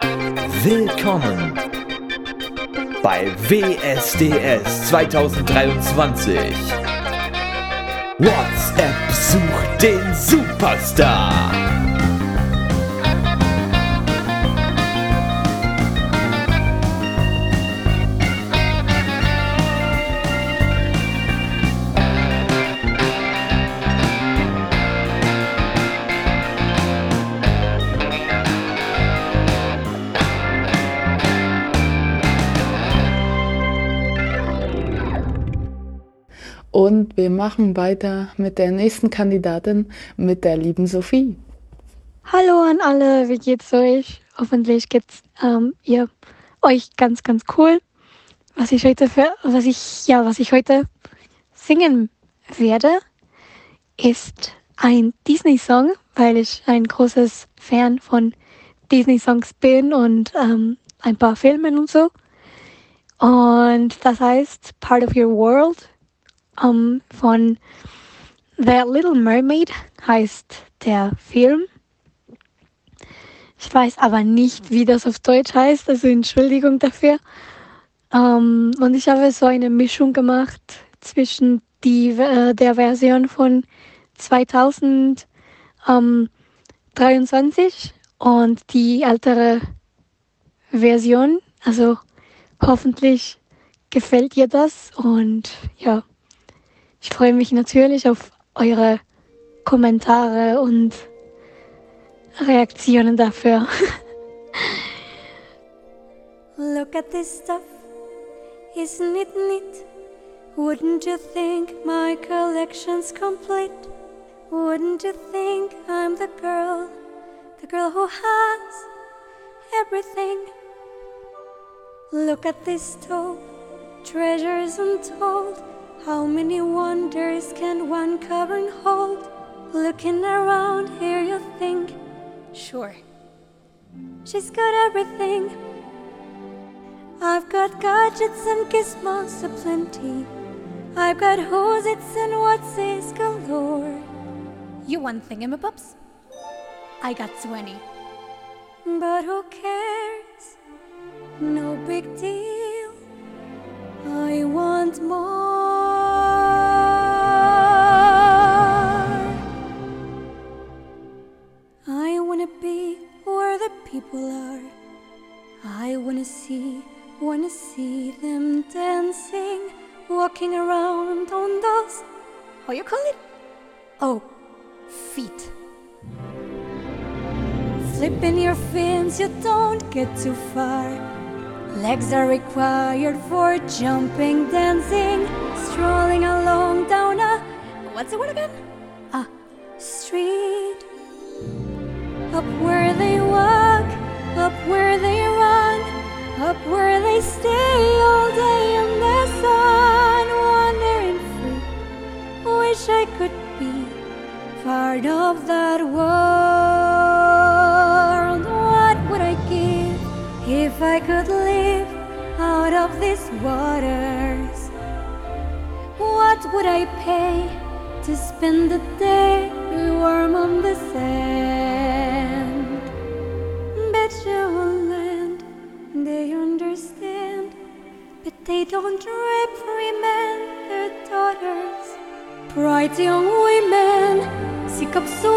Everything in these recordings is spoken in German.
Willkommen bei WSDS 2023. WhatsApp sucht den Superstar. Wir machen weiter mit der nächsten Kandidatin, mit der lieben Sophie. Hallo an alle, wie geht's euch? Hoffentlich geht's ähm, ihr euch ganz, ganz cool. Was ich heute für, was ich, ja, was ich heute singen werde, ist ein Disney-Song, weil ich ein großes Fan von Disney-Songs bin und ähm, ein paar Filmen und so. Und das heißt Part of Your World um, von The Little Mermaid heißt der Film. Ich weiß aber nicht, wie das auf Deutsch heißt, also Entschuldigung dafür. Um, und ich habe so eine Mischung gemacht zwischen die, äh, der Version von 2023 und die ältere Version. Also hoffentlich gefällt dir das und ja. Ich freue mich natürlich auf eure Kommentare und Reaktionen dafür. Look at this stuff, isn't it neat? Wouldn't you think my collection's complete? Wouldn't you think I'm the girl, the girl who has everything? Look at this stove, treasures untold. How many wonders can one cavern hold? Looking around here, you think, sure, she's got everything. I've got gadgets and gizmos aplenty. I've got who's its and what's is galore. You want thingamabobs? I got 20. But who cares? No big deal. I want more. People are. I wanna see, wanna see them dancing, walking around on those. How you call it? Oh, feet. Flipping your fins, you don't get too far. Legs are required for jumping, dancing, strolling along down a What's the word again? a street. Up where they walk, up where they run, up where they stay all day in the sun, wandering free. Wish I could be part of that world. What would I give if I could live out of these waters? What would I pay to spend the day 大智勇威命，是急需。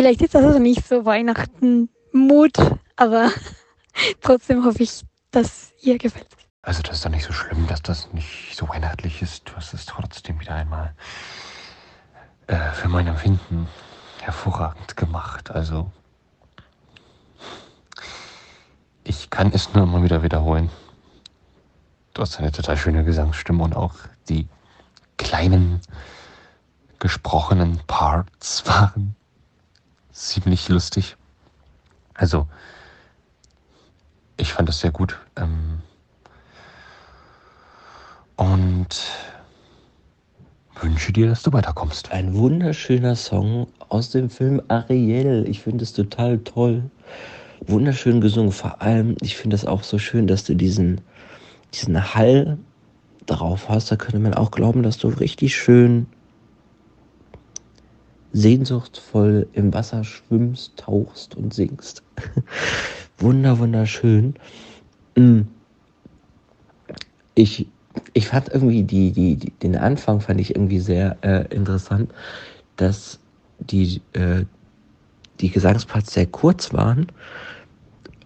Vielleicht ist das also nicht so Weihnachten-Mut, aber trotzdem hoffe ich, dass ihr gefällt. Also das ist doch nicht so schlimm, dass das nicht so weihnachtlich ist. Du hast es trotzdem wieder einmal äh, für mein Empfinden hervorragend gemacht. Also ich kann es nur immer wieder wiederholen. Du hast eine total schöne Gesangsstimme und auch die kleinen gesprochenen Parts waren ziemlich lustig. Also, ich fand das sehr gut. Ähm und wünsche dir, dass du weiterkommst. Ein wunderschöner Song aus dem Film Ariel. Ich finde es total toll. Wunderschön gesungen. Vor allem, ich finde es auch so schön, dass du diesen, diesen Hall drauf hast. Da könnte man auch glauben, dass du richtig schön sehnsuchtsvoll im Wasser schwimmst, tauchst und singst. Wunder, wunderschön. Mm. Ich, ich fand irgendwie die, die, die, den Anfang fand ich irgendwie sehr äh, interessant, dass die, äh, die Gesangsparts sehr kurz waren.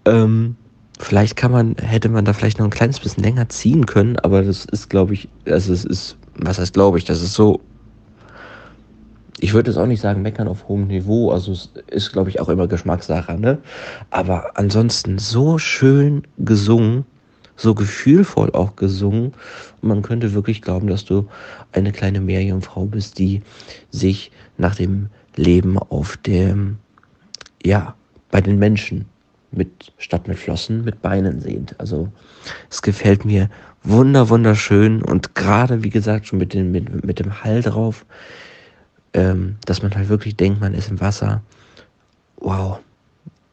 Ähm, vielleicht kann man, hätte man da vielleicht noch ein kleines bisschen länger ziehen können, aber das ist, glaube ich, also es ist, was heißt glaube ich, das ist so ich würde jetzt auch nicht sagen, meckern auf hohem Niveau. Also es ist, glaube ich, auch immer Geschmackssache, ne? Aber ansonsten so schön gesungen, so gefühlvoll auch gesungen. Man könnte wirklich glauben, dass du eine kleine Meerjungfrau bist, die sich nach dem Leben auf dem, ja, bei den Menschen mit, statt mit Flossen, mit Beinen sehnt. Also es gefällt mir wunder, wunderschön und gerade, wie gesagt, schon mit, den, mit, mit dem Hall drauf ähm, dass man halt wirklich denkt, man ist im Wasser. Wow.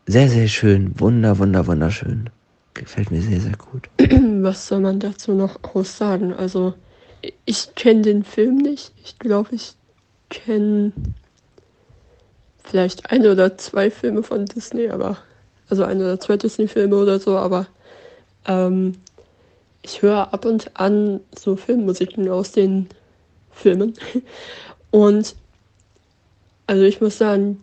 Sehr, sehr schön. Wunder, wunder, wunderschön. Gefällt mir sehr, sehr gut. Was soll man dazu noch aussagen? Also, ich kenne den Film nicht. Ich glaube, ich kenne vielleicht ein oder zwei Filme von Disney, aber also ein oder zwei Disney-Filme oder so, aber ähm, ich höre ab und an so Filmmusiken aus den Filmen. Und also ich muss sagen,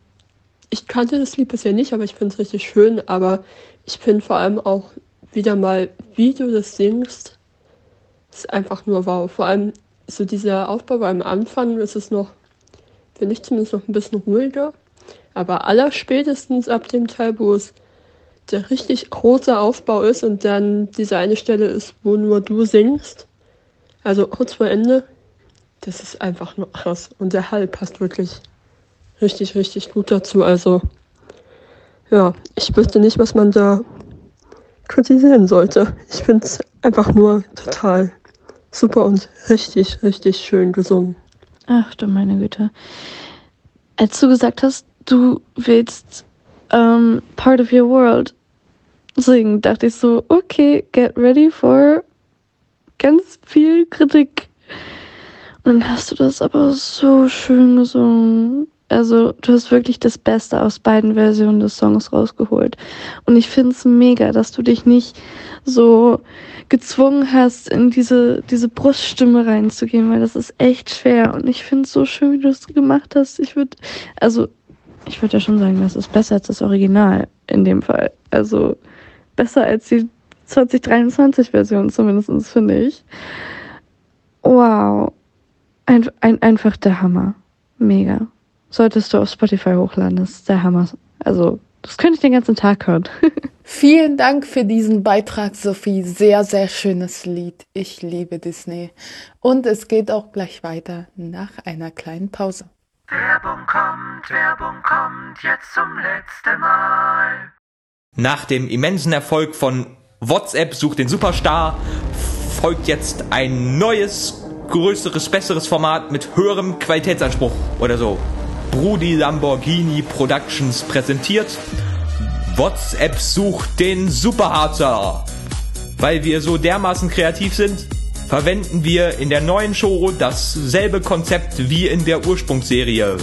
ich kannte das Lied bisher nicht, aber ich finde es richtig schön. Aber ich finde vor allem auch wieder mal, wie du das singst, ist einfach nur wow. Vor allem so dieser Aufbau beim Anfang ist es noch, finde ich zumindest noch ein bisschen ruhiger. Aber allerspätestens ab dem Teil, wo es der richtig große Aufbau ist und dann diese eine Stelle ist, wo nur du singst, also kurz vor Ende, das ist einfach nur krass. Und der Hall passt wirklich richtig, richtig gut dazu. Also ja, ich wüsste nicht, was man da kritisieren sollte. Ich finde es einfach nur total super und richtig, richtig schön gesungen. Ach du meine Güte. Als du gesagt hast, du willst ähm, Part of Your World singen, dachte ich so, okay, get ready for ganz viel Kritik. Und dann hast du das aber so schön gesungen. Also du hast wirklich das Beste aus beiden Versionen des Songs rausgeholt. Und ich finde es mega, dass du dich nicht so gezwungen hast, in diese, diese Bruststimme reinzugehen, weil das ist echt schwer. Und ich finde es so schön, wie du es gemacht hast. Ich würde, also ich würde ja schon sagen, das ist besser als das Original in dem Fall. Also besser als die 2023-Version zumindest, finde ich. Wow. Ein, ein, einfach der Hammer. Mega solltest du auf Spotify hochladen. Das ist der Hammer. Also, das könnte ich den ganzen Tag hören. Vielen Dank für diesen Beitrag, Sophie. Sehr, sehr schönes Lied. Ich liebe Disney. Und es geht auch gleich weiter nach einer kleinen Pause. Werbung kommt, Werbung kommt, jetzt zum letzten Mal. Nach dem immensen Erfolg von WhatsApp sucht den Superstar folgt jetzt ein neues, größeres, besseres Format mit höherem Qualitätsanspruch oder so. Brudi Lamborghini Productions präsentiert. WhatsApp sucht den Superharzer. Weil wir so dermaßen kreativ sind, verwenden wir in der neuen Show dasselbe Konzept wie in der Ursprungsserie.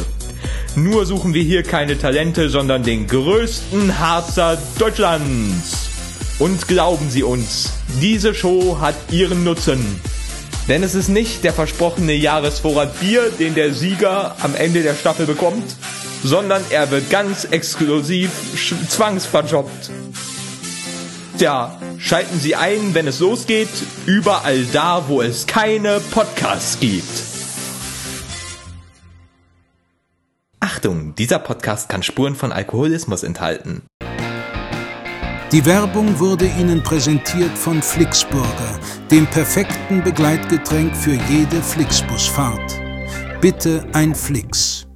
Nur suchen wir hier keine Talente, sondern den größten Harzer Deutschlands. Und glauben Sie uns, diese Show hat ihren Nutzen. Denn es ist nicht der versprochene Jahresvorrat Bier, den der Sieger am Ende der Staffel bekommt. sondern er wird ganz exklusiv zwangsverjobbt. Tja, schalten Sie ein, wenn es losgeht, überall da, wo es keine Podcasts gibt. Achtung, dieser Podcast kann Spuren von Alkoholismus enthalten. Die Werbung wurde Ihnen präsentiert von Flixburger, dem perfekten Begleitgetränk für jede Flixbusfahrt. Bitte ein Flix.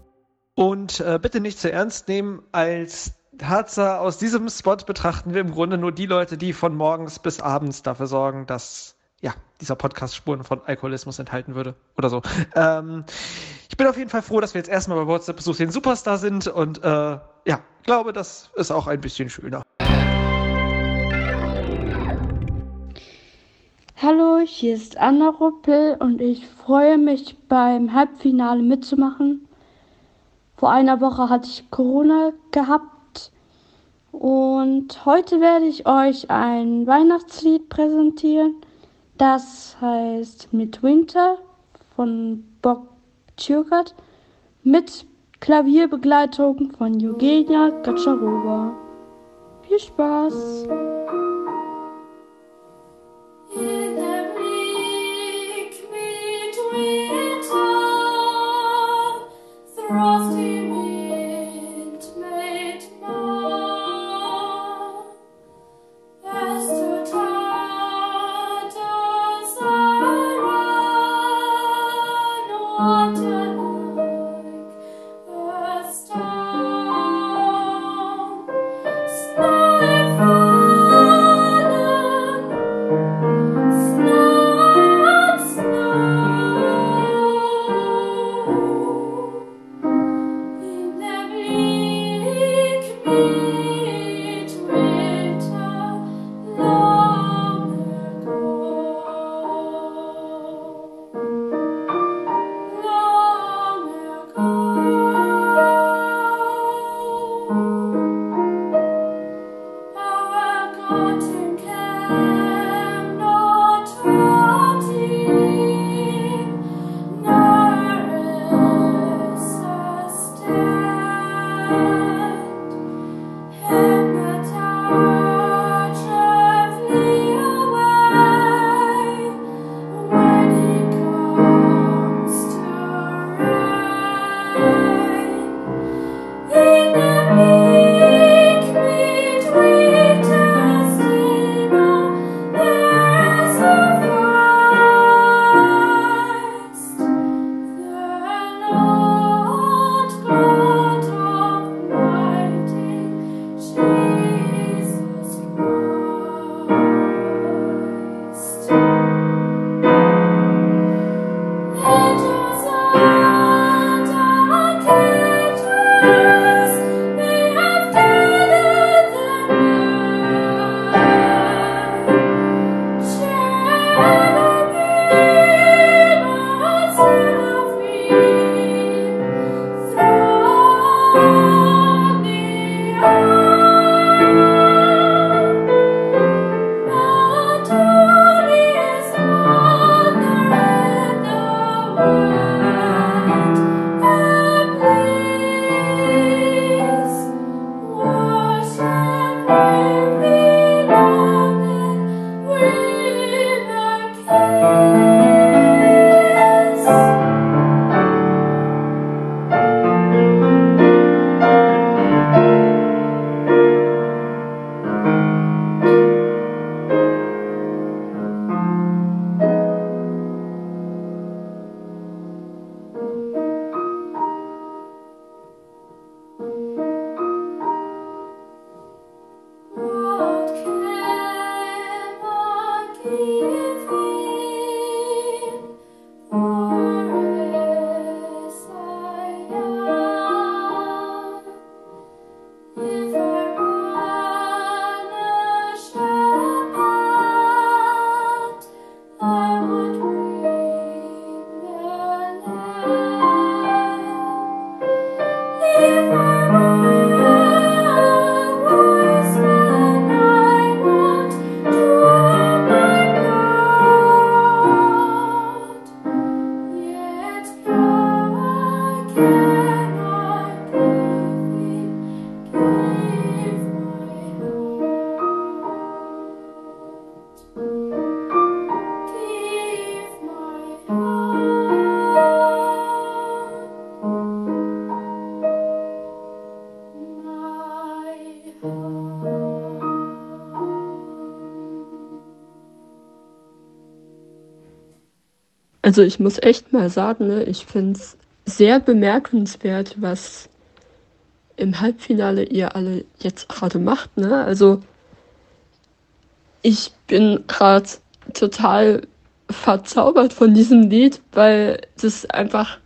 Und äh, bitte nicht zu ernst nehmen. Als Tatsache aus diesem Spot betrachten wir im Grunde nur die Leute, die von morgens bis abends dafür sorgen, dass ja, dieser Podcast Spuren von Alkoholismus enthalten würde. Oder so. Ähm, ich bin auf jeden Fall froh, dass wir jetzt erstmal bei WhatsApp Besuch den Superstar sind und äh, ja, glaube, das ist auch ein bisschen schöner. Hallo, hier ist Anna Ruppel und ich freue mich beim Halbfinale mitzumachen. Vor einer Woche hatte ich Corona gehabt und heute werde ich euch ein Weihnachtslied präsentieren. Das heißt Midwinter von Bob Tschirkert mit Klavierbegleitung von Eugenia Gatscharova. Viel Spaß! Frosty Also ich muss echt mal sagen, ne, ich finde es sehr bemerkenswert, was im Halbfinale ihr alle jetzt gerade macht. Ne? Also ich bin gerade total verzaubert von diesem Lied, weil das einfach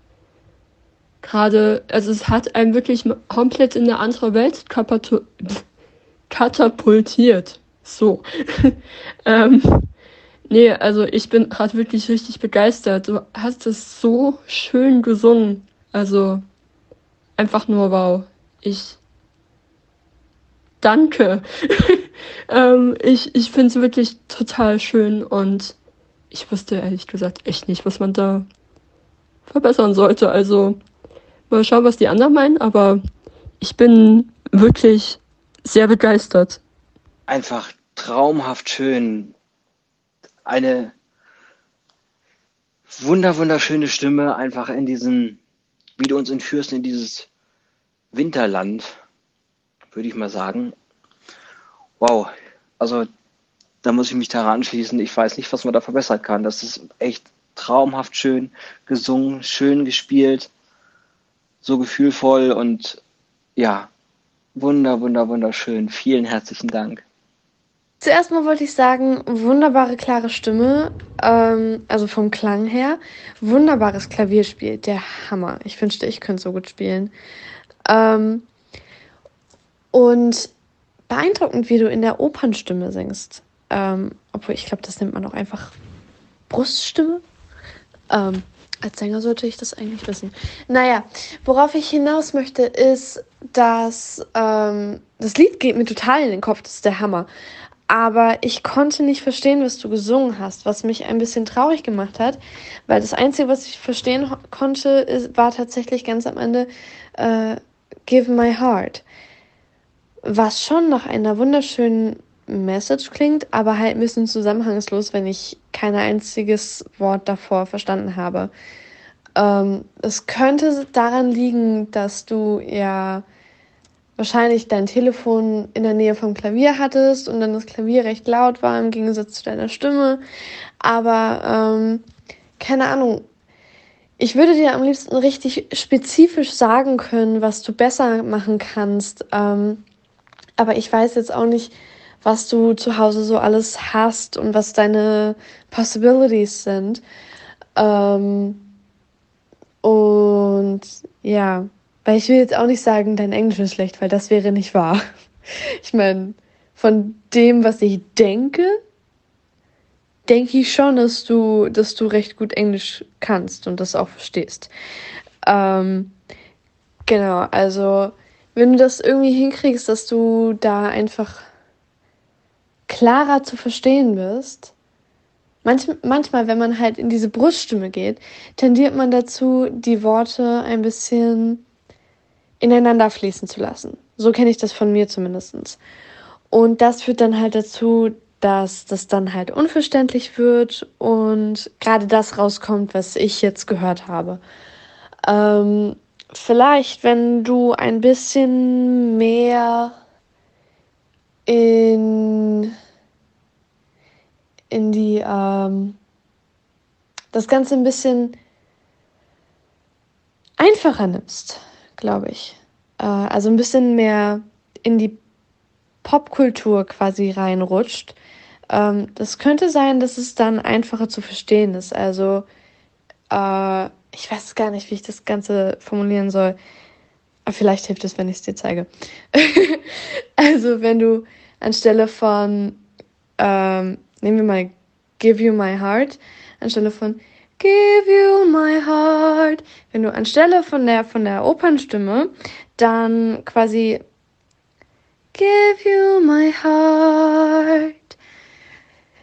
gerade, also es hat einen wirklich komplett in eine andere Welt katapultiert. So. ähm, nee, also ich bin gerade wirklich richtig begeistert. Du hast es so schön gesungen. Also einfach nur wow. Ich danke. ähm, ich ich finde es wirklich total schön und ich wusste ehrlich gesagt echt nicht, was man da verbessern sollte. Also mal schauen, was die anderen meinen, aber ich bin wirklich sehr begeistert. einfach traumhaft schön. Eine wunder, wunderschöne Stimme, einfach in diesen, wie du uns entführst in dieses Winterland, würde ich mal sagen. Wow, also da muss ich mich daran anschließen. Ich weiß nicht, was man da verbessern kann. Das ist echt traumhaft schön gesungen, schön gespielt, so gefühlvoll und ja, wunder, wunder, wunderschön. Vielen herzlichen Dank. Zuerst mal wollte ich sagen, wunderbare, klare Stimme, ähm, also vom Klang her. Wunderbares Klavierspiel, der Hammer. Ich wünschte, ich könnte so gut spielen. Ähm, und beeindruckend, wie du in der Opernstimme singst. Ähm, obwohl, ich glaube, das nennt man auch einfach Bruststimme. Ähm, als Sänger sollte ich das eigentlich wissen. Naja, worauf ich hinaus möchte, ist, dass ähm, das Lied geht mir total in den Kopf, das ist der Hammer. Aber ich konnte nicht verstehen, was du gesungen hast, was mich ein bisschen traurig gemacht hat, weil das Einzige, was ich verstehen konnte, ist, war tatsächlich ganz am Ende äh, Give My Heart. Was schon nach einer wunderschönen Message klingt, aber halt ein bisschen zusammenhangslos, wenn ich kein einziges Wort davor verstanden habe. Ähm, es könnte daran liegen, dass du ja wahrscheinlich dein Telefon in der Nähe vom Klavier hattest und dann das Klavier recht laut war im Gegensatz zu deiner Stimme. Aber ähm, keine Ahnung. Ich würde dir am liebsten richtig spezifisch sagen können, was du besser machen kannst. Ähm, aber ich weiß jetzt auch nicht, was du zu Hause so alles hast und was deine Possibilities sind. Ähm, und ja, weil ich will jetzt auch nicht sagen, dein Englisch ist schlecht, weil das wäre nicht wahr. Ich meine, von dem, was ich denke, denke ich schon, dass du, dass du recht gut Englisch kannst und das auch verstehst. Ähm, genau, also wenn du das irgendwie hinkriegst, dass du da einfach klarer zu verstehen bist. Manch, manchmal, wenn man halt in diese Bruststimme geht, tendiert man dazu, die Worte ein bisschen ineinander fließen zu lassen. So kenne ich das von mir zumindest. Und das führt dann halt dazu, dass das dann halt unverständlich wird und gerade das rauskommt, was ich jetzt gehört habe. Ähm, vielleicht, wenn du ein bisschen mehr in, in die, ähm, das Ganze ein bisschen einfacher nimmst, glaube ich. Äh, also ein bisschen mehr in die Popkultur quasi reinrutscht. Ähm, das könnte sein, dass es dann einfacher zu verstehen ist. Also, äh, ich weiß gar nicht, wie ich das Ganze formulieren soll. Aber vielleicht hilft es, wenn ich es dir zeige. also, wenn du anstelle von, ähm, nehmen wir mal Give You My Heart, anstelle von Give You My Heart, wenn du anstelle von der, von der Opernstimme dann quasi Give You My Heart,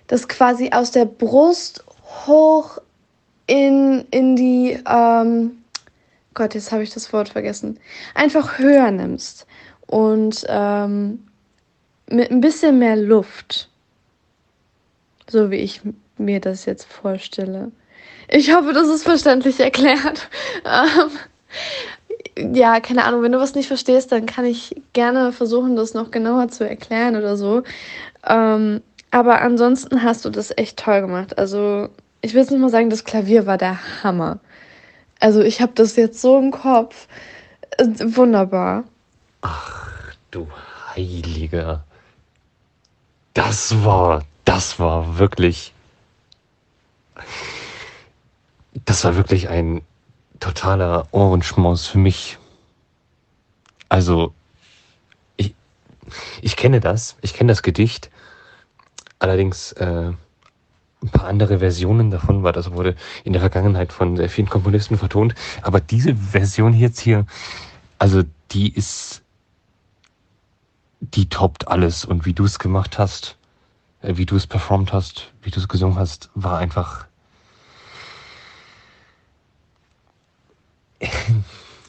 das quasi aus der Brust hoch in, in die, ähm, Gott, jetzt habe ich das Wort vergessen, einfach höher nimmst und ähm, mit ein bisschen mehr Luft, so wie ich mir das jetzt vorstelle. Ich hoffe, das ist verständlich erklärt. Ähm, ja, keine Ahnung, wenn du was nicht verstehst, dann kann ich gerne versuchen, das noch genauer zu erklären oder so. Ähm, aber ansonsten hast du das echt toll gemacht. Also ich will es nur mal sagen, das Klavier war der Hammer. Also ich habe das jetzt so im Kopf. Äh, Wunderbar. Du Heiliger. Das war, das war wirklich. Das war wirklich ein totaler Ohrenschmaus für mich. Also, ich, ich kenne das, ich kenne das Gedicht. Allerdings äh, ein paar andere Versionen davon, weil das wurde in der Vergangenheit von sehr vielen Komponisten vertont. Aber diese Version jetzt hier, also die ist, die toppt alles. Und wie du es gemacht hast, äh, wie du es performt hast, wie du es gesungen hast, war einfach.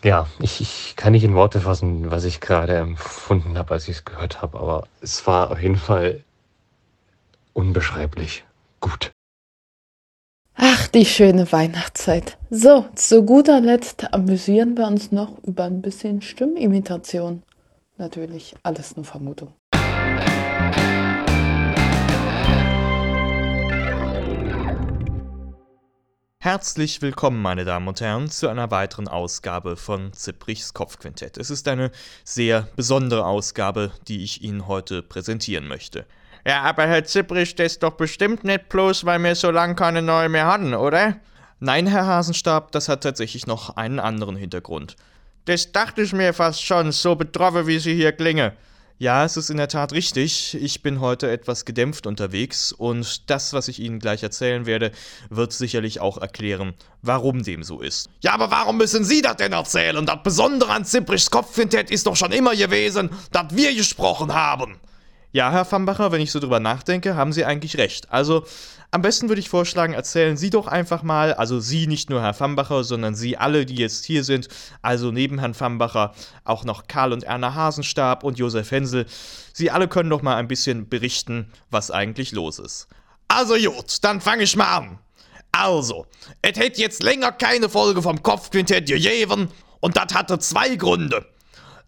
Ja, ich, ich kann nicht in Worte fassen, was ich gerade empfunden habe, als ich es gehört habe, aber es war auf jeden Fall unbeschreiblich gut. Ach, die schöne Weihnachtszeit. So, zu guter Letzt amüsieren wir uns noch über ein bisschen Stimmimitation. Natürlich alles nur Vermutung. Herzlich willkommen, meine Damen und Herren, zu einer weiteren Ausgabe von Zipprichs Kopfquintett. Es ist eine sehr besondere Ausgabe, die ich Ihnen heute präsentieren möchte. Ja, aber Herr Zipprich, das ist doch bestimmt nicht bloß, weil wir so lange keine neue mehr hatten, oder? Nein, Herr Hasenstab, das hat tatsächlich noch einen anderen Hintergrund. Das dachte ich mir fast schon, so betroffen wie Sie hier klingen. Ja, es ist in der Tat richtig. Ich bin heute etwas gedämpft unterwegs und das, was ich Ihnen gleich erzählen werde, wird sicherlich auch erklären, warum dem so ist. Ja, aber warum müssen Sie das denn erzählen? Das Besondere an Zipprichs Kopfquintett ist doch schon immer gewesen, dass wir gesprochen haben. Ja, Herr Fambacher, wenn ich so drüber nachdenke, haben Sie eigentlich recht. Also, am besten würde ich vorschlagen, erzählen Sie doch einfach mal, also Sie, nicht nur Herr Fambacher, sondern Sie alle, die jetzt hier sind, also neben Herrn Fambacher auch noch Karl und Erna Hasenstab und Josef Hensel. Sie alle können doch mal ein bisschen berichten, was eigentlich los ist. Also gut, dann fange ich mal an. Also, es hätte jetzt länger keine Folge vom Kopfquintett gegeben und das hatte zwei Gründe.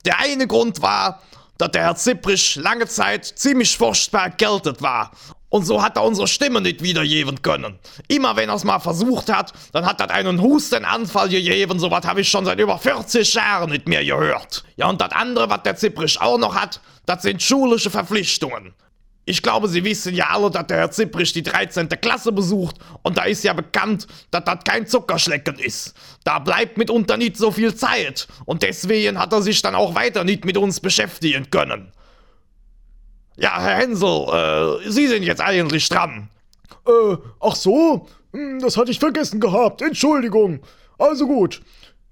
Der eine Grund war, dass der Herr Zipprich lange Zeit ziemlich furchtbar erkältet war. Und so hat er unsere Stimme nicht wiedergeben können. Immer wenn er es mal versucht hat, dann hat er einen Hustenanfall gegeben. So was habe ich schon seit über 40 Jahren nicht mehr gehört. Ja, und das andere, was der Zipprich auch noch hat, das sind schulische Verpflichtungen. Ich glaube, Sie wissen ja alle, dass der Herr Zipprich die 13. Klasse besucht und da ist ja bekannt, dass das kein Zuckerschlecken ist. Da bleibt mitunter nicht so viel Zeit und deswegen hat er sich dann auch weiter nicht mit uns beschäftigen können. Ja, Herr Hensel, äh, Sie sind jetzt eigentlich dran. Äh, ach so? Hm, Das hatte ich vergessen gehabt. Entschuldigung. Also gut.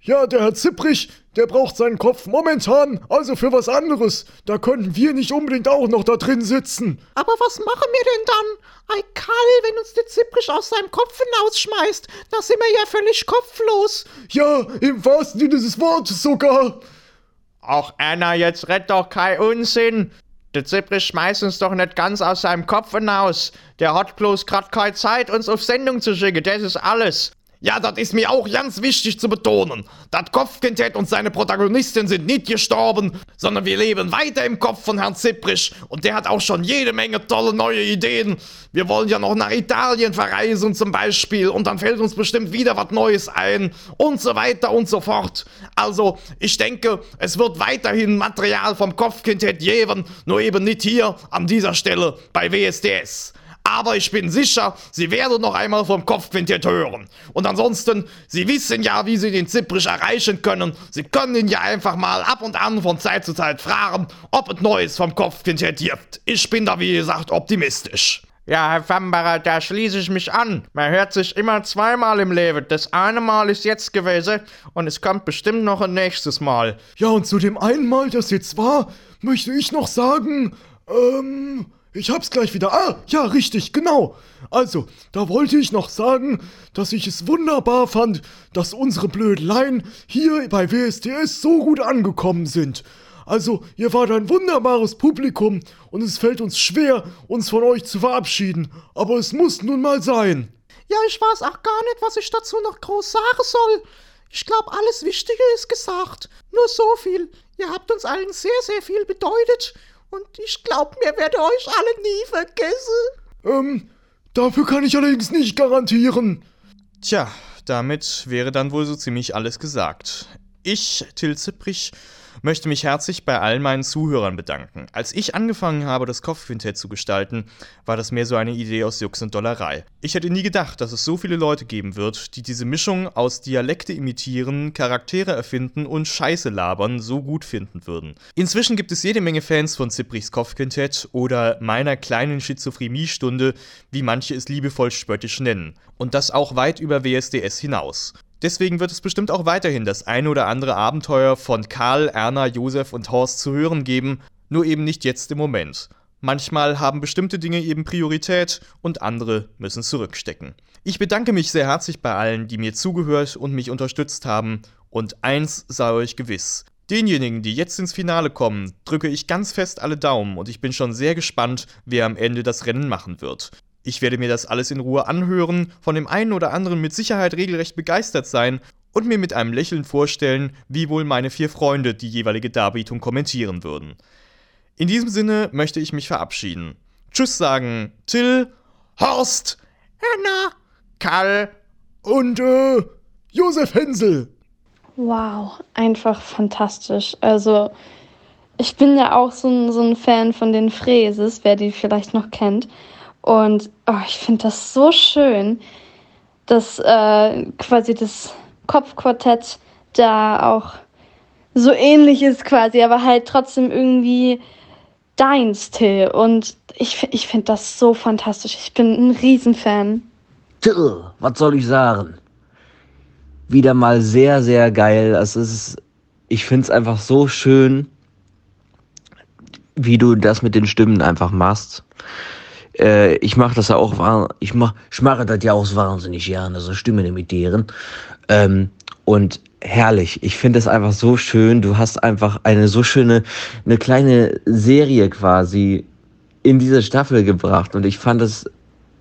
Ja, der Herr Zipprich, der braucht seinen Kopf momentan, also für was anderes. Da können wir nicht unbedingt auch noch da drin sitzen. Aber was machen wir denn dann? Ei, Karl, wenn uns der Zipprich aus seinem Kopf hinausschmeißt, da sind wir ja völlig kopflos. Ja, im wahrsten Sinne des Wortes sogar. Ach, Anna, jetzt red doch kein Unsinn. Der Zipprich schmeißt uns doch nicht ganz aus seinem Kopf hinaus. Der hat bloß grad keine Zeit, uns auf Sendung zu schicken, das ist alles. Ja, das ist mir auch ganz wichtig zu betonen. Das Kopfquintett und seine Protagonistin sind nicht gestorben, sondern wir leben weiter im Kopf von Herrn Zipprich und der hat auch schon jede Menge tolle neue Ideen. Wir wollen ja noch nach Italien verreisen zum Beispiel und dann fällt uns bestimmt wieder was Neues ein und so weiter und so fort. Also, ich denke, es wird weiterhin Material vom Kopfquintett geben, nur eben nicht hier an dieser Stelle bei WSDS. Aber ich bin sicher, Sie werden noch einmal vom Kopfquintett hören. Und ansonsten, Sie wissen ja, wie Sie den Zipprich erreichen können. Sie können ihn ja einfach mal ab und an von Zeit zu Zeit fragen, ob es Neues vom Kopfquintett gibt. Ich bin da, wie gesagt, optimistisch. Ja, Herr Fambacher, da schließe ich mich an. Man hört sich immer zweimal im Leben. Das eine Mal ist jetzt gewesen und es kommt bestimmt noch ein nächstes Mal. Ja, und zu dem einen Mal, das jetzt war, möchte ich noch sagen, ähm, ich hab's gleich wieder. Ah, ja, richtig, genau. Also, da wollte ich noch sagen, dass ich es wunderbar fand, dass unsere Blödeleien hier bei WSDS so gut angekommen sind. Also, ihr wart ein wunderbares Publikum und es fällt uns schwer, uns von euch zu verabschieden. Aber es muss nun mal sein. Ja, ich weiß auch gar nicht, was ich dazu noch groß sagen soll. Ich glaube, alles Wichtige ist gesagt. Nur so viel. Ihr habt uns allen sehr, sehr viel bedeutet. Und ich glaube, mir werde euch alle nie vergessen. Ähm, Dafür kann ich allerdings nicht garantieren. Tja, damit wäre dann wohl so ziemlich alles gesagt. Ich, Till Zipprich, möchte mich herzlich bei all meinen Zuhörern bedanken. Als ich angefangen habe, das Kopfquintett zu gestalten, war das mehr so eine Idee aus Jux und Dollerei. Ich hätte nie gedacht, dass es so viele Leute geben wird, die diese Mischung aus Dialekte imitieren, Charaktere erfinden und Scheiße labern so gut finden würden. Inzwischen gibt es jede Menge Fans von Zipprichs Kopfquintett oder meiner kleinen Schizophrenie-Stunde, wie manche es liebevoll spöttisch nennen. Und das auch weit über WSDS hinaus. Deswegen wird es bestimmt auch weiterhin das ein oder andere Abenteuer von Karl, Erna, Josef und Horst zu hören geben, nur eben nicht jetzt im Moment. Manchmal haben bestimmte Dinge eben Priorität und andere müssen zurückstecken. Ich bedanke mich sehr herzlich bei allen, die mir zugehört und mich unterstützt haben, und eins sei euch gewiss. Denjenigen, die jetzt ins Finale kommen, drücke ich ganz fest alle Daumen und ich bin schon sehr gespannt, wer am Ende das Rennen machen wird. Ich werde mir das alles in Ruhe anhören, von dem einen oder anderen mit Sicherheit regelrecht begeistert sein und mir mit einem Lächeln vorstellen, wie wohl meine vier Freunde die jeweilige Darbietung kommentieren würden. In diesem Sinne möchte ich mich verabschieden. Tschüss sagen, Till, Horst, Anna, Karl und äh, Josef Hensel. Wow, einfach fantastisch. Also, ich bin ja auch so so ein Fan von den Fräses, wer die vielleicht noch kennt. Und oh, ich finde das so schön, dass äh, quasi das Kopfquartett da auch so ähnlich ist quasi, aber halt trotzdem irgendwie deins, Till. Und ich, ich finde das so fantastisch. Ich bin ein Riesenfan. Till, was soll ich sagen? Wieder mal sehr, sehr geil. Es ist, ich finde es einfach so schön, wie du das mit den Stimmen einfach machst. Äh, ich mache das ja auch, ich mach, ich mache das ja auch wahnsinnig gerne, so Stimmen imitieren. Ähm, und herrlich. Ich finde es einfach so schön. Du hast einfach eine so schöne, eine kleine Serie quasi in diese Staffel gebracht. Und ich fand es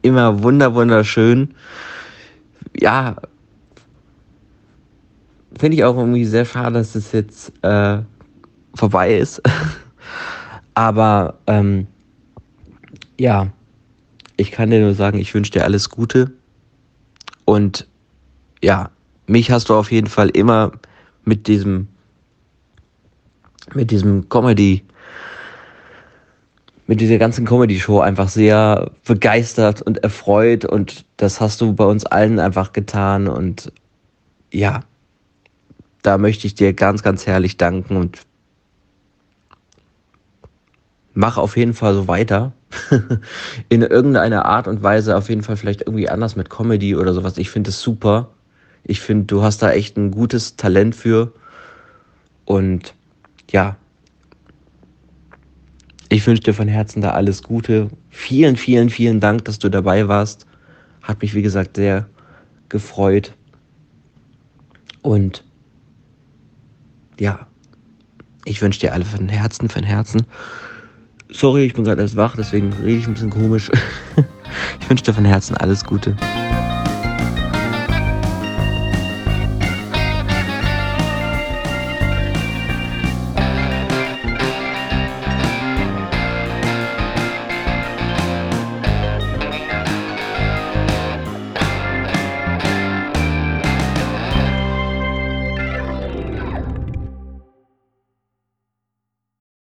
immer wunder, wunderschön. Ja, finde ich auch irgendwie sehr schade, dass es jetzt äh, vorbei ist. Aber ähm, ja, ich kann dir nur sagen, ich wünsche dir alles Gute. Und ja, mich hast du auf jeden Fall immer mit diesem, mit diesem Comedy, mit dieser ganzen Comedy-Show einfach sehr begeistert und erfreut. Und das hast du bei uns allen einfach getan. Und ja, da möchte ich dir ganz, ganz herrlich danken und mach auf jeden Fall so weiter. In irgendeiner Art und Weise auf jeden Fall vielleicht irgendwie anders mit Comedy oder sowas. Ich finde es super. Ich finde, du hast da echt ein gutes Talent für. Und ja, ich wünsche dir von Herzen da alles Gute. Vielen, vielen, vielen Dank, dass du dabei warst. Hat mich, wie gesagt, sehr gefreut. Und ja, ich wünsche dir alle von Herzen, von Herzen. Sorry, ich bin gerade erst wach, deswegen rede ich ein bisschen komisch. ich wünsche dir von Herzen alles Gute.